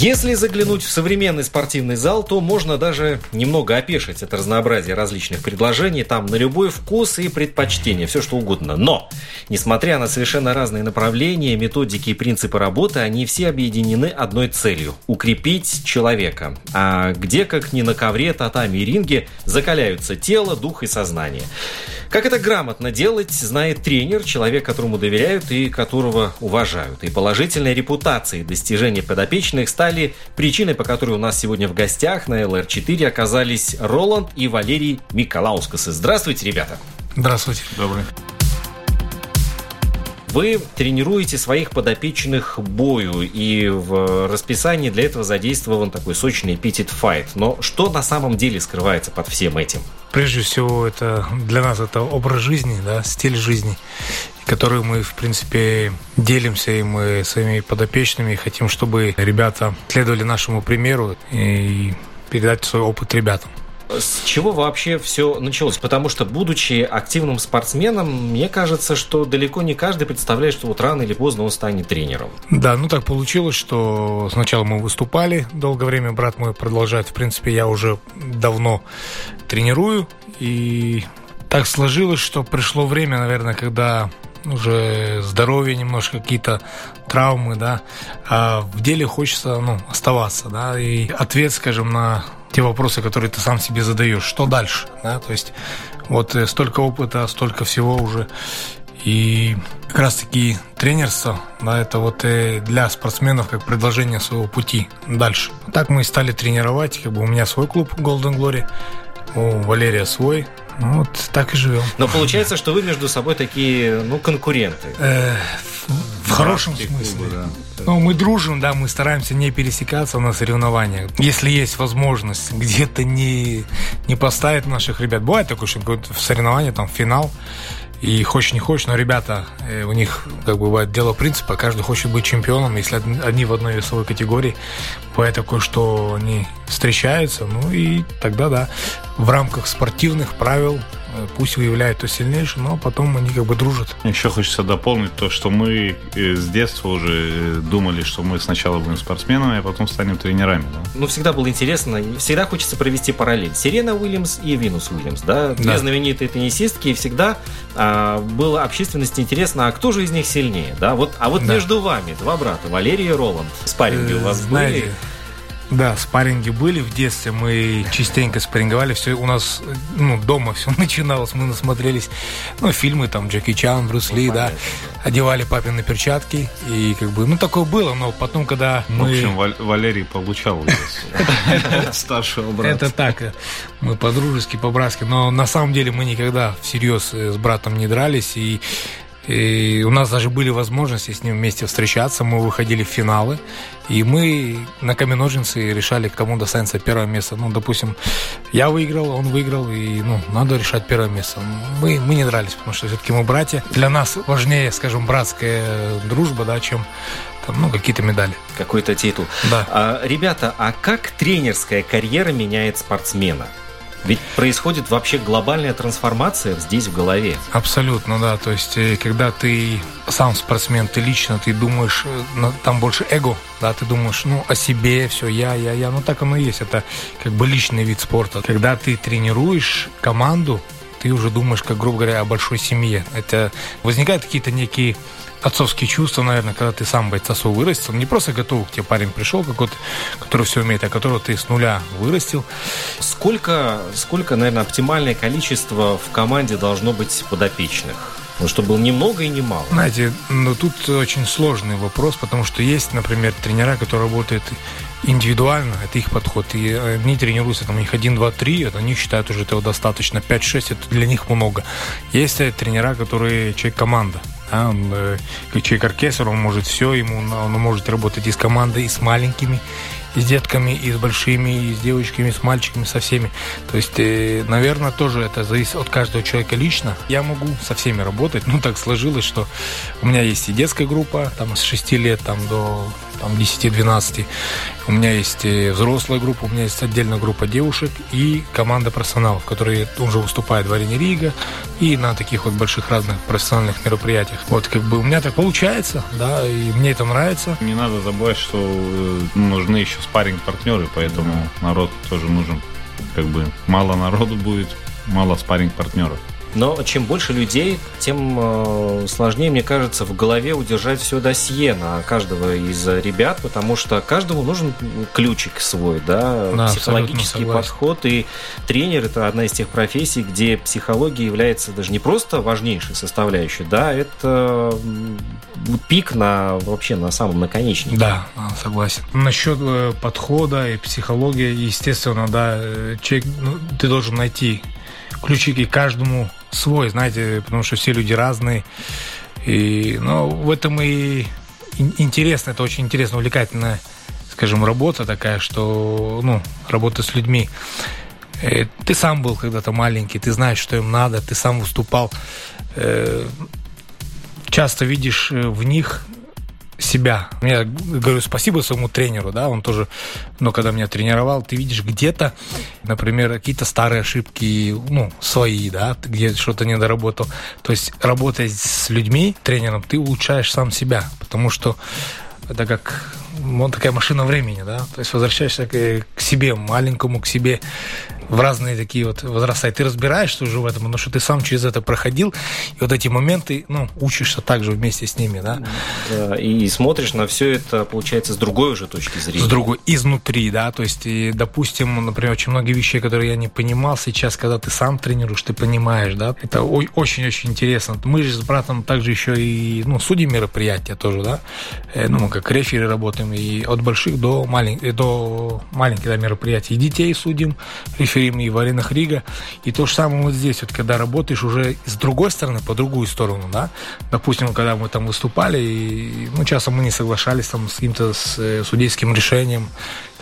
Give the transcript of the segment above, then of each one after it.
Если заглянуть в современный спортивный зал, то можно даже немного опешить от разнообразия различных предложений, там на любой вкус и предпочтение, все что угодно. Но, несмотря на совершенно разные направления, методики и принципы работы, они все объединены одной целью – укрепить человека. А где, как ни на ковре, татами и ринге, закаляются тело, дух и сознание. Как это грамотно делать, знает тренер, человек, которому доверяют и которого уважают. И положительная репутация и достижения подопечных стали причиной, по которой у нас сегодня в гостях на ЛР4 оказались Роланд и Валерий Миколаускасы. Здравствуйте, ребята! Здравствуйте. Добрый. Вы тренируете своих подопечных бою, и в расписании для этого задействован такой сочный эпитет файт. Но что на самом деле скрывается под всем этим? Прежде всего, это для нас это образ жизни, да, стиль жизни, который мы, в принципе, делимся, и мы своими подопечными хотим, чтобы ребята следовали нашему примеру и передать свой опыт ребятам. С чего вообще все началось? Потому что, будучи активным спортсменом, мне кажется, что далеко не каждый представляет, что вот рано или поздно он станет тренером. Да, ну так получилось, что сначала мы выступали долгое время, брат мой продолжает. В принципе, я уже давно тренирую, и так сложилось, что пришло время, наверное, когда уже здоровье немножко, какие-то травмы, да, а в деле хочется, ну, оставаться, да, и ответ, скажем, на те вопросы, которые ты сам себе задаешь, что дальше, да, то есть вот э, столько опыта, столько всего уже, и как раз таки тренерство, да, это вот э, для спортсменов как предложение своего пути дальше. Так мы стали тренировать, как бы у меня свой клуб Golden Glory, у Валерия свой, ну, вот так и живем. Но получается, что вы между собой такие, ну, конкуренты. Э, в, в хорошем смысле. Клубы, да. Ну, мы дружим, да, мы стараемся не пересекаться на соревнованиях. Если есть возможность где-то не, не поставить наших ребят. Бывает такое, что в соревновании, там, финал, и хочешь не хочешь, но ребята, э, у них, как бывает, дело принципа, каждый хочет быть чемпионом, если од- одни в одной весовой категории, бывает такое, что они встречаются, ну и тогда, да, в рамках спортивных правил пусть выявляют кто сильнейший, но потом они как бы дружат. Еще хочется дополнить то, что мы э, с детства уже э, думали, что мы сначала будем спортсменами, а потом станем тренерами. Да? Ну, всегда было интересно, всегда хочется провести параллель. Сирена Уильямс и Винус Уильямс, да, две Да. знаменитые теннисистки, и всегда а, было общественности интересно, а кто же из них сильнее, да, вот, а вот Да. между вами два брата, Валерий и Роланд, спарринги у Э, вас знаете, были? Да, спарринги были в детстве, мы частенько спарринговали, все у нас, ну, дома все начиналось, мы насмотрелись, ну, фильмы там, Джеки Чан, Брюс Ли, да, одевали папины перчатки, и как бы, ну, такое было, но потом, когда В мы... общем, Валь- Валерий получал старшего брата. Это так, мы по-дружески, по-братски, но на самом деле мы никогда всерьез э, с братом не дрались, и, и у нас даже были возможности с ним вместе встречаться, мы выходили в финалы, и мы на камень-ножницы решали, кому достанется первое место. Ну, допустим, я выиграл, он выиграл, и, ну, надо решать первое место. Мы, мы не дрались, потому что все-таки мы братья. Для нас важнее, скажем, братская дружба, да, чем там, ну, какие-то медали. Какой-то титул. Да. А, ребята, а как тренерская карьера меняет спортсмена? Ведь происходит вообще глобальная трансформация здесь в голове. Абсолютно, да. То есть, э, когда ты сам спортсмен, ты лично, ты думаешь, э, там больше эго, да, ты думаешь, ну, о себе, все, я, я, я. Ну, так оно и есть. Это как бы личный вид спорта. Когда ты тренируешь команду, ты уже думаешь, как, грубо говоря, о большой семье. Это возникают какие-то некие отцовские чувства, наверное, когда ты сам бойца свой вырастил. Не просто готов, к тебе парень пришел какой-то, который все умеет, а которого ты с нуля вырастил. Сколько, сколько, наверное, оптимальное количество в команде должно быть подопечных? Ну, чтобы было ни много и ни мало. Знаете, ну тут очень сложный вопрос, потому что есть, например, тренера, которые работают индивидуально, это их подход. И они тренируются, там, у них 1, 2, 3, это они считают уже этого достаточно. 5, 6, это для них много. Есть тренера, которые человек-команда. Да, он, э, как человек-оркестр, он может все, ему, он может работать и с командой, и с маленькими, и с детками, и с большими, и с девочками, и с мальчиками, со всеми. То есть, э, наверное, тоже это зависит от каждого человека лично. Я могу со всеми работать. Ну, так сложилось, что у меня есть и детская группа, там, с 6 лет там, до там, 10-12. У меня есть взрослая группа, у меня есть отдельная группа девушек и команда профессионалов, которые уже выступают в арене Рига и на таких вот больших разных профессиональных мероприятиях. Вот как бы у меня так получается, да, и мне это нравится. Не надо забывать, что э, нужны еще спарринг-партнеры, поэтому народ тоже нужен. Как бы мало народу будет, мало спарринг-партнеров. Но чем больше людей, тем э, сложнее, мне кажется, в голове удержать все досье на каждого из ребят, потому что каждому нужен ключик свой, да, Да, психологический подход. И тренер это одна из тех профессий, где психология является даже не просто важнейшей составляющей, да, это пик на вообще на самом наконечнике. Да, а, согласен. Насчет э, подхода и психологии, естественно, да, э, человек, ну, ты должен найти ключики каждому свой, знаете, потому что все люди разные. И, ну, в этом и ин- интересно, это очень интересно, увлекательная, скажем, работа такая, что, ну, работа с людьми. Э, Ты сам был когда-то маленький, ты знаешь, что им надо, ты сам выступал. Э, Часто видишь э, в них себя. Я говорю спасибо своему тренеру, да, он тоже, но когда меня тренировал, ты видишь где-то, например, какие-то старые ошибки, ну, свои, да, где что-то не доработал. То есть, работая с людьми, тренером, ты улучшаешь сам себя, потому что это как ну, такая машина времени, да, то есть возвращаешься к, к себе, маленькому, к себе, в разные такие вот возраста, и ты разбираешься уже в этом, потому что ты сам через это проходил, и вот эти моменты, ну, учишься также вместе с ними, да, Да, И смотришь на все это, получается, с другой уже точки зрения. с другой, изнутри, да, то есть, и, допустим, например, очень многие вещи, которые я не понимал, сейчас, когда ты сам тренируешь, ты понимаешь, да, это очень-очень интересно. Мы же с братом также еще и, ну, судим мероприятия тоже, да, Э, ну, мы как рефери работаем, и от больших до, малень... э, до маленьких да, мероприятий, и детей судим, реферим и в аренах Рига, и то же самое вот здесь, вот, когда работаешь уже с другой стороны, по другую сторону, да, допустим, когда мы там выступали, и, ну, часто мы не соглашались там с каким-то с, э, судейским решением,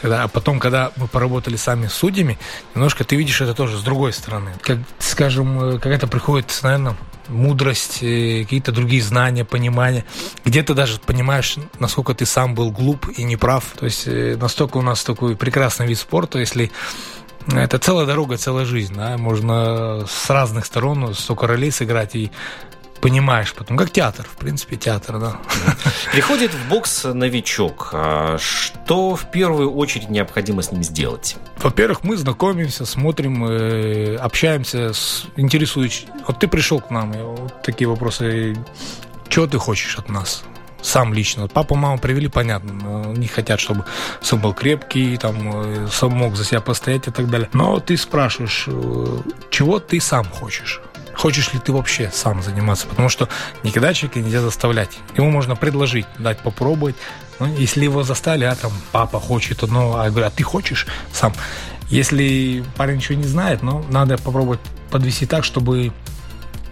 когда, а потом, когда мы поработали сами с судьями, немножко ты видишь это тоже с другой стороны. Как, скажем, э, какая-то приходит, наверное, мудрость, э, какие-то другие знания, понимания. Где-то даже понимаешь, насколько ты сам был глуп и неправ. То есть э, настолько у нас такой прекрасный вид спорта, если это целая дорога, целая жизнь, да, можно с разных сторон, столько ролей сыграть и понимаешь потом, как театр, в принципе, театр, да. Приходит в бокс новичок. А Что в первую очередь необходимо с ним сделать? Во-первых, мы знакомимся, смотрим, э, общаемся, с. Вот ты пришел к нам, и вот такие вопросы. Чего ты хочешь от нас? Сам лично. Папа, мама привели, понятно. но Не хотят, чтобы сын был крепкий, там, э, сам мог за себя постоять и так далее. Но ты спрашиваешь, э, чего ты сам хочешь? Хочешь ли ты вообще сам заниматься? Потому что никогда человека нельзя заставлять. Ему можно предложить, дать попробовать. Ну, если его заставили, а там папа хочет, ну, а я говорю, а ты хочешь сам? Если парень ничего не знает, ну, надо попробовать подвести так, чтобы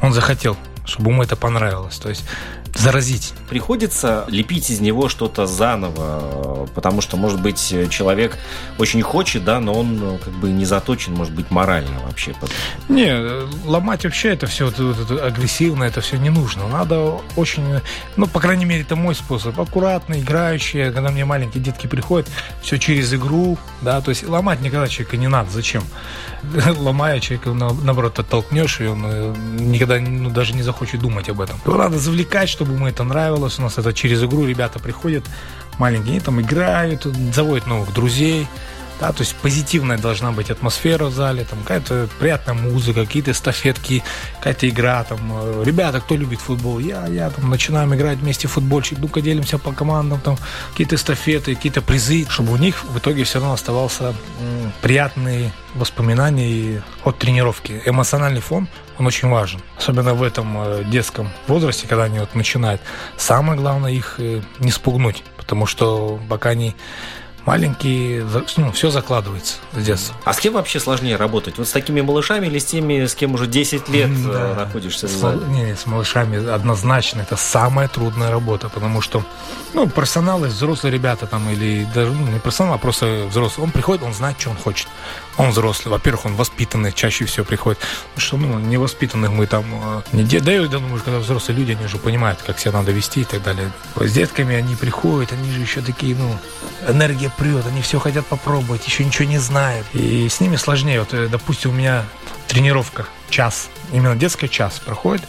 он захотел, чтобы ему это понравилось. То есть заразить. Приходится лепить из него что-то заново, потому что, может быть, человек очень хочет, да, но он ну, как бы не заточен, может быть, морально вообще. под- Не, э, ломать вообще это все вот, вот это агрессивно, это все не нужно. Надо очень, ну, по крайней мере, это мой способ. Аккуратно, играющие, когда мне маленькие детки приходят, все через игру, да, то есть ломать никогда человека не надо. Зачем? Ломая человека, на- наоборот, оттолкнешь, и он э, никогда ну, даже не захочет думать об этом. Его надо завлекать, чтобы ему это нравилось. У нас это через игру ребята приходят, маленькие, они там играют, заводят новых друзей, Да, то есть позитивная должна быть атмосфера в зале, там какая-то приятная музыка, какие-то эстафетки, какая-то игра. Там, э, ребята, кто любит футбол? Я, я там начинаем играть вместе в футбольчик, ну-ка делимся по командам, там какие-то эстафеты, какие-то призы, чтобы у них в итоге все равно оставался приятный воспоминаний от тренировки. Эмоциональный фон, он очень важен. Особенно в этом э, детском возрасте, когда они вот начинают. Самое главное их э, не спугнуть, потому что пока они маленькие, ну, все закладывается с детства. А с кем вообще сложнее работать? Вот с такими малышами или с теми, с кем уже 10 лет э, да. находишься? С, не, с малышами однозначно. Это самая трудная работа, потому что ну, профессионалы, взрослые ребята там, или даже ну, не профессионал, а просто взрослый, он приходит, он знает, что он хочет. Он взрослый. Во-первых, он воспитанный, чаще всего приходит. Потому что, ну, невоспитанных мы там э, не де... Да, я думаю, когда взрослые люди, они уже понимают, как себя надо вести и так далее. С детками они приходят, они же еще такие, ну, энергия прет, они все хотят попробовать, еще ничего не знают. И с ними сложнее. Вот, э, допустим, у меня тренировка час, именно детская час проходит,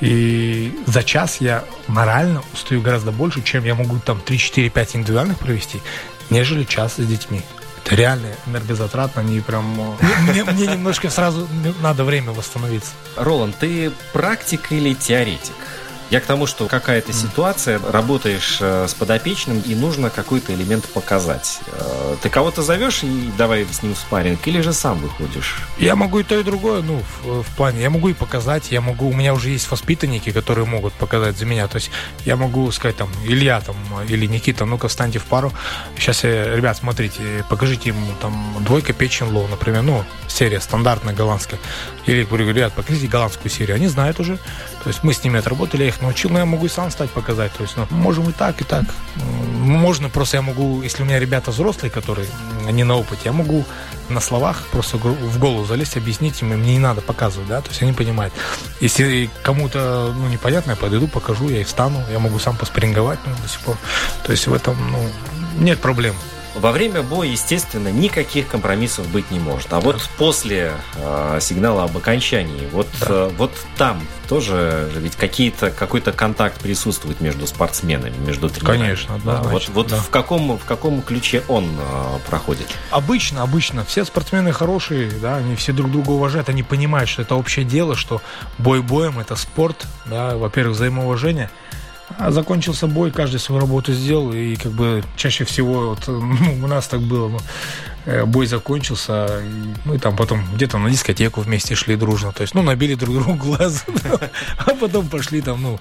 и за час я морально устаю гораздо больше, чем я могу там 3-4-5 индивидуальных провести, нежели час с детьми. Это реально энергозатратно, они прям... Мне, мне немножко сразу надо время восстановиться. Роланд, ты практик или теоретик? Я к тому, что какая-то ситуация, работаешь э, с подопечным, и нужно какой-то элемент показать. Э, ты кого-то зовешь и давай с ним спарринг, или же сам выходишь? Я могу и то, и другое, ну, в, в плане, я могу и показать, я могу, у меня уже есть воспитанники, которые могут показать за меня, то есть я могу сказать там, Илья там, или Никита, ну-ка встаньте в пару, сейчас, я, ребят, смотрите, покажите ему там двойка печень low, например, ну, серия стандартная голландская, или говорю, ребят, покажите голландскую серию, они знают уже, то есть мы с ними отработали, я их научил, но я могу и сам стать показать. То есть, ну, можем и так, и так. Можно просто я могу, если у меня ребята взрослые, которые не на опыте, я могу на словах просто в голову залезть, объяснить им, мне не надо показывать, да, то есть они понимают. Если кому-то, ну, непонятно, я подойду, покажу, я и встану, я могу сам поспринговать, ну, до сих пор. То есть в этом, ну, нет проблем. Во время боя, естественно, никаких компромиссов быть не может. А вот после э, сигнала об окончании, вот, да. э, вот там тоже ведь какие-то, какой-то контакт присутствует между спортсменами, между тренерами. Конечно, да. Вот, вот да. в, каком, в каком ключе он э, проходит? Обычно, обычно. Все спортсмены хорошие, да, они все друг друга уважают, они понимают, что это общее дело, что бой боем, это спорт, да, во-первых, взаимоуважение – а закончился бой, каждый свою работу сделал, и как бы чаще всего вот, ну, у нас так было, э, бой закончился, и мы там потом где-то на дискотеку вместе шли дружно, то есть, ну, набили друг другу глаз, а потом пошли там, ну,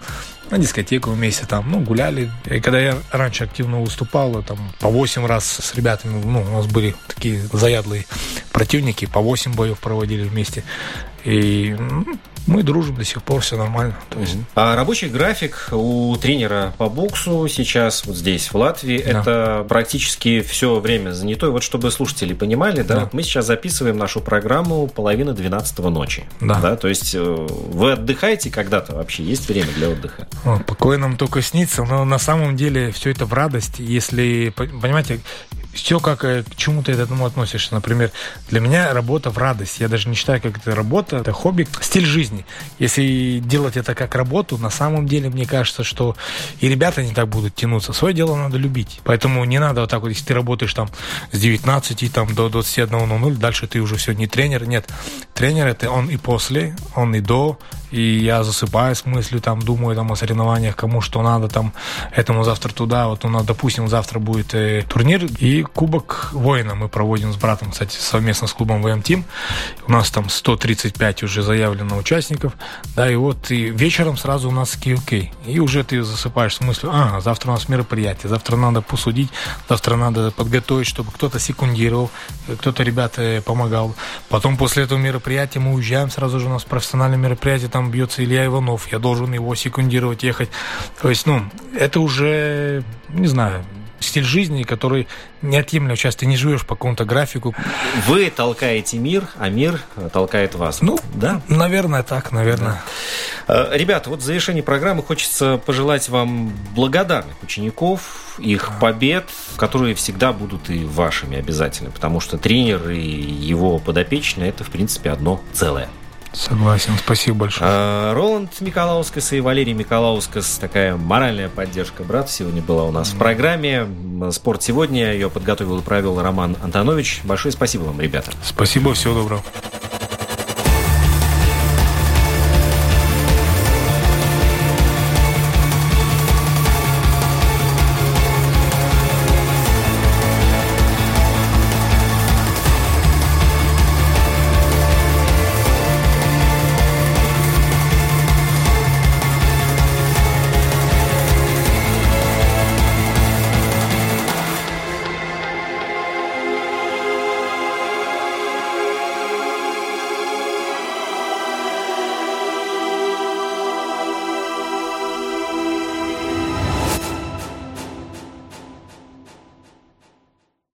на дискотеку вместе там, ну, гуляли. И когда я раньше активно выступал, там, по 8 раз с ребятами, ну, у нас были такие заядлые противники, по 8 боев проводили вместе. И ну, мы дружим до сих пор, все нормально. То есть... А рабочий график у тренера по боксу сейчас вот здесь, в Латвии, да. это практически все время занятой. Вот чтобы слушатели понимали, да, да. мы сейчас записываем нашу программу половина 12 ночи. Да. да. То есть э, вы отдыхаете когда-то вообще? Есть время для отдыха? О, покой нам только снится, но на самом деле все это в радость. Если, понимаете, все как э, к чему ты этому относишься. Например, для меня работа в радость. Я даже не считаю, как это работа, это хобби, стиль жизни. Если делать это как работу, на самом деле, мне кажется, что и ребята не так будут тянуться. Свое дело надо любить. Поэтому не надо вот так вот, если ты работаешь там с 19 там, до 21.00, дальше ты уже все не тренер. Нет, тренер это он и после, он и до, и я засыпаю с мыслью, там, думаю там о соревнованиях, кому что надо, там, этому завтра туда, вот у нас, допустим, завтра будет э, турнир, и Кубок Воина мы проводим с братом, кстати, совместно с клубом ВМ Тим, у нас там 135 уже заявлено участников, да, и вот и вечером сразу у нас QK, и уже ты засыпаешь с мыслью, а, завтра у нас мероприятие, завтра надо посудить, завтра надо подготовить, чтобы кто-то секундировал, кто-то ребята помогал, потом после этого мероприятия мы уезжаем, сразу же у нас профессиональное мероприятие, там бьется Илья Иванов, я должен его секундировать, ехать. То есть, ну, это уже, не знаю, стиль жизни, который неотъемлемо часто не живешь по какому-то графику. Вы толкаете мир, а мир толкает вас. Ну, да, наверное, так, наверное. Да. Э, ребята, вот в завершении программы хочется пожелать вам благодарных учеников, их побед, которые всегда будут и вашими обязательно, потому что тренер и его подопечные – это, в принципе, одно целое. Согласен, спасибо большое. А, Роланд Миколаускас и Валерий Миколаускас. Такая моральная поддержка брат сегодня была у нас в программе. «Спорт сегодня». Ее подготовил и провел Роман Антонович. Большое спасибо вам, ребята. Спасибо, всего доброго.